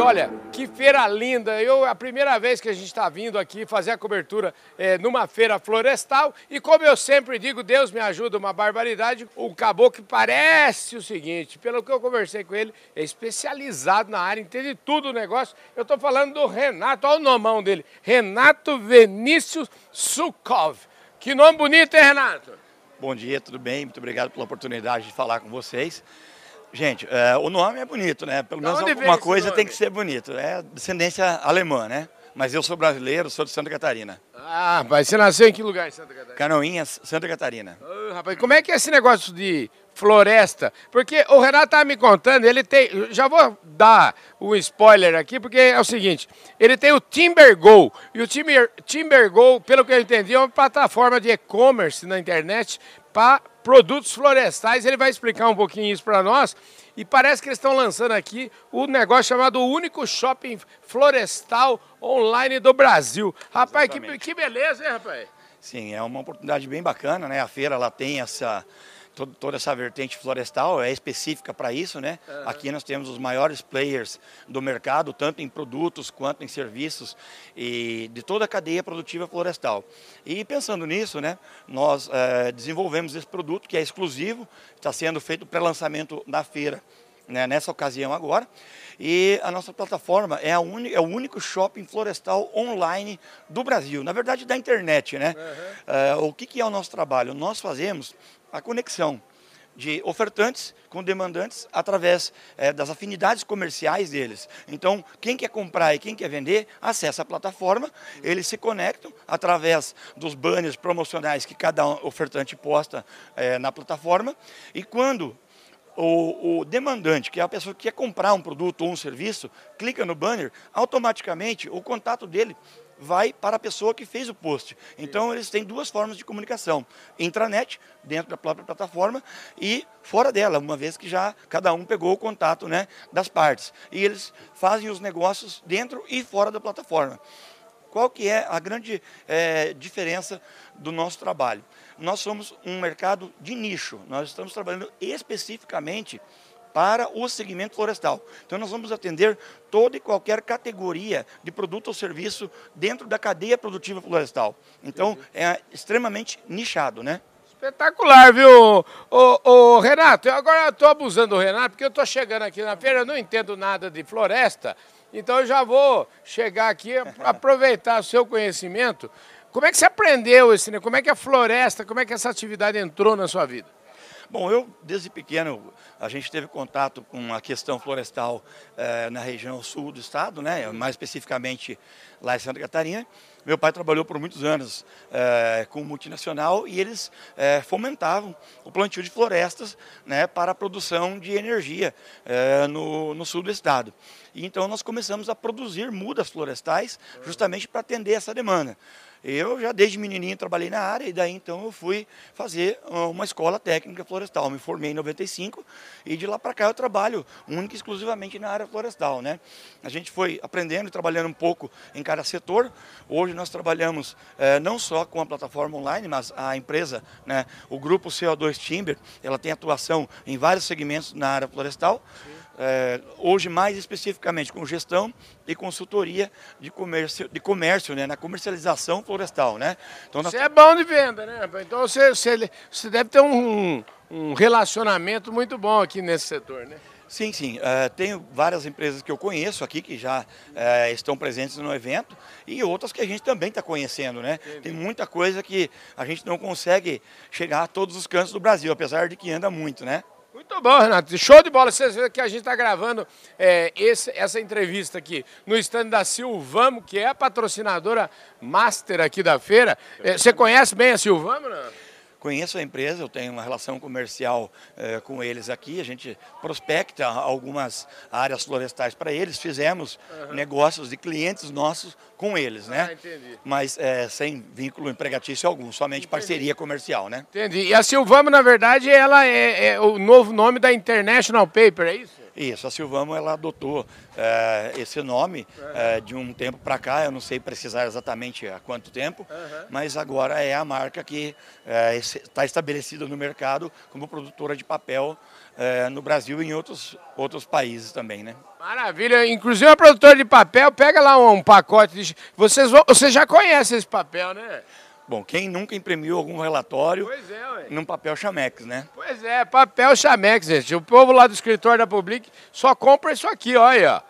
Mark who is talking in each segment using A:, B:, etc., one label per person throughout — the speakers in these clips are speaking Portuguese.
A: E olha, que feira linda! Eu a primeira vez que a gente está vindo aqui fazer a cobertura é, numa feira florestal e como eu sempre digo, Deus me ajuda, uma barbaridade. O caboclo parece o seguinte, pelo que eu conversei com ele, é especializado na área, entende tudo o negócio. Eu estou falando do Renato, olha o nomão dele, Renato Vinícius Sukov. Que nome bonito, hein, Renato?
B: Bom dia, tudo bem? Muito obrigado pela oportunidade de falar com vocês. Gente, é, o nome é bonito, né? Pelo menos alguma coisa tem que ser bonito. É descendência alemã, né? Mas eu sou brasileiro, sou de Santa Catarina.
A: Ah, rapaz, você nasceu em que lugar em Santa Catarina?
B: Canoinhas, Santa Catarina.
A: Rapaz, como é que é esse negócio de floresta? Porque o Renato estava me contando, ele tem. Já vou dar um spoiler aqui, porque é o seguinte: ele tem o TimberGo. E o Timber, TimberGo, pelo que eu entendi, é uma plataforma de e-commerce na internet para produtos florestais. Ele vai explicar um pouquinho isso para nós. E parece que eles estão lançando aqui o um negócio chamado Único Shopping Florestal Online do Brasil. Rapaz, que, que, beleza, hein, rapaz?
B: Sim, é uma oportunidade bem bacana, né? A feira ela tem essa todo, toda essa vertente florestal é específica para isso, né? Uhum. Aqui nós temos os maiores players do mercado, tanto em produtos quanto em serviços e de toda a cadeia produtiva florestal. E pensando nisso, né, nós é, desenvolvemos esse produto que é exclusivo, está sendo feito pré-lançamento na feira né, nessa ocasião agora. E a nossa plataforma é, a un... é o único shopping florestal online do Brasil, na verdade da internet. Né? Uhum. Uh, o que, que é o nosso trabalho? Nós fazemos a conexão de ofertantes com demandantes através é, das afinidades comerciais deles. Então, quem quer comprar e quem quer vender, acessa a plataforma, eles se conectam através dos banners promocionais que cada ofertante posta é, na plataforma, e quando o, o, demandante, que é a pessoa que quer comprar um produto ou um serviço, clica no banner, automaticamente o contato dele vai para a pessoa que fez o post. Então eles têm duas formas de comunicação: intranet, dentro da própria plataforma, e fora dela, uma vez que já cada um pegou o contato né, das partes. E eles fazem os negócios dentro e fora da plataforma. Qual que é a grande é, diferença do nosso trabalho? Nós somos um mercado de nicho. Nós estamos trabalhando especificamente para o segmento florestal. Então nós vamos atender toda e qualquer categoria de produto ou serviço dentro da cadeia produtiva florestal. Então é extremamente nichado, né?
A: Espetacular, viu? Ô, ô, Renato, eu agora estou abusando do Renato, porque eu estou chegando aqui na feira, eu não entendo nada de floresta, então eu já vou chegar aqui, aproveitar o seu conhecimento. Como é que você aprendeu esse, como é que a floresta, como é que essa atividade entrou na sua vida?
B: Bom, eu desde pequeno a gente teve contato com a questão florestal eh, na região sul do estado, né? mais especificamente lá em Santa Catarina. Meu pai trabalhou por muitos anos eh, com multinacional e eles eh, fomentavam o plantio de florestas né, para a produção de energia no, no sul do estado. E então nós começamos a produzir mudas florestais justamente para atender essa demanda. Eu já desde menininho trabalhei na área e daí então eu fui fazer ah, uma escola técnica florestal. Me formei em 95 e de lá para cá eu trabalho única e exclusivamente na área florestal, né? A gente foi aprendendo e trabalhando um pouco em cada setor. Hoje nós trabalhamos eh, não só com a plataforma online, mas a empresa, né, o grupo CO2 Timber, ela tem atuação em vários segmentos na área florestal. É, hoje mais especificamente com gestão e consultoria de comércio, de comércio né, na comercialização florestal. Né?
A: Então, nós... Você é bom de venda, né? Então você, você, você deve ter um, um relacionamento muito bom aqui nesse setor, né?
B: Sim, sim. Uh, tenho várias empresas que eu conheço aqui que já uh, estão presentes no evento e outras que a gente também está conhecendo, né? Entendi. Tem muita coisa que a gente não consegue chegar a todos os cantos do Brasil, apesar de que anda muito, né?
A: Muito bom, Renato. Show de bola. Vocês viram que a gente está gravando é, esse, essa entrevista aqui no stand da Silvamo, que é a patrocinadora master aqui da feira. É, você conhece bem a Silvamo, não?
B: Conheço a empresa, eu tenho uma relação comercial eh, com eles aqui, a gente prospecta algumas áreas florestais para eles, fizemos uhum. negócios de clientes nossos com eles, né? Ah, entendi. Mas é, sem vínculo empregatício algum, somente entendi. parceria comercial, né?
A: Entendi. E a Silvamo, na verdade, ela é, é, o novo nome da International Paper, é isso?
B: Isso, a Silvamo ela adotou é, esse nome é, de um tempo para cá, eu não sei precisar exatamente há quanto tempo, uhum. mas agora é a marca que está estabelecida no mercado como produtora de papel no Brasil e em outros, outros países também, né?
A: Maravilha, inclusive a produtora de papel, pega lá um, pacote de... Vocês, vocês já conhecem esse papel, né?
B: Bom, quem nunca imprimiu algum relatório é, num papel Chamex, né?
A: Pois é, papel Chamex, gente. O povo lá do escritório da Public só compra isso aqui, olha.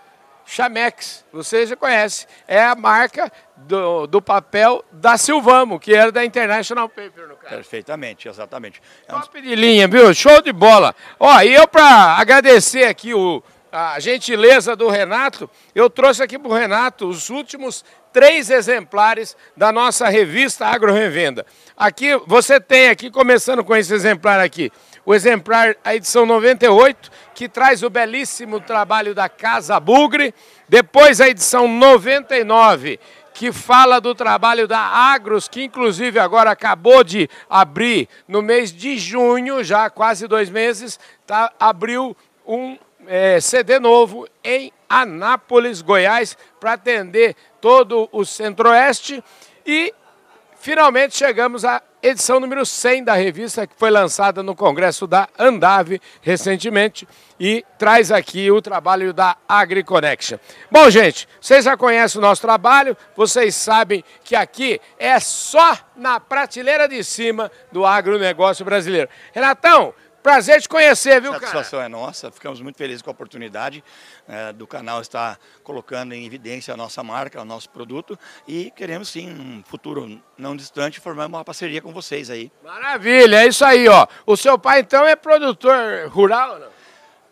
A: Chamex, você já conhece. É a marca do, do papel da Silvamo, que era da International Paper, no caso.
B: Perfeitamente, exatamente.
A: É um... Top de linha, viu? Show de bola. Ó, e eu para agradecer aqui o, a gentileza do Renato, eu trouxe aqui para o Renato os últimos três exemplares da nossa revista Agro Revenda. Aqui você tem aqui, começando com esse exemplar aqui, o exemplar, a edição 98, que traz o belíssimo trabalho da Casa Bugre. Depois a edição 99, que fala do trabalho da Agros, que inclusive agora acabou de abrir no mês de junho, já quase dois meses, tá, abriu um é, CD novo em Anápolis, Goiás, para atender todo o Centro-Oeste. E finalmente chegamos à edição número 100 da revista, que foi lançada no Congresso da Andave recentemente e traz aqui o trabalho da AgriConnection. Bom, gente, vocês já conhecem o nosso trabalho, vocês sabem que aqui é só na prateleira de cima do agronegócio brasileiro. Renatão, Prazer te conhecer, viu,
B: cara? A satisfação é nossa, ficamos muito felizes com a oportunidade é, do canal estar colocando em evidência a nossa marca, o nosso produto e queremos sim, num futuro não distante, formar uma parceria com vocês aí.
A: Maravilha, é isso aí, ó. O seu pai então é produtor rural, não?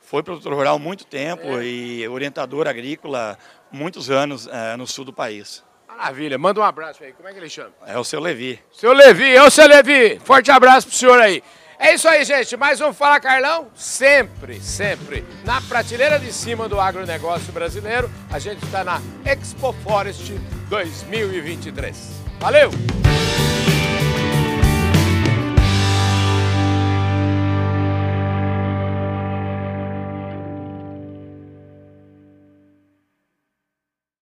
B: Foi produtor rural há muito tempo é. e orientador agrícola muitos anos é, no sul do país.
A: Maravilha, manda um abraço aí. Como é que ele chama?
B: É o seu Levi.
A: Seu Levi, é o seu Levi. Forte abraço pro senhor aí. É isso aí, gente. Mais um Fala Carlão, sempre, sempre na prateleira de cima do agronegócio brasileiro. A gente está na Expo Forest 2023. Valeu!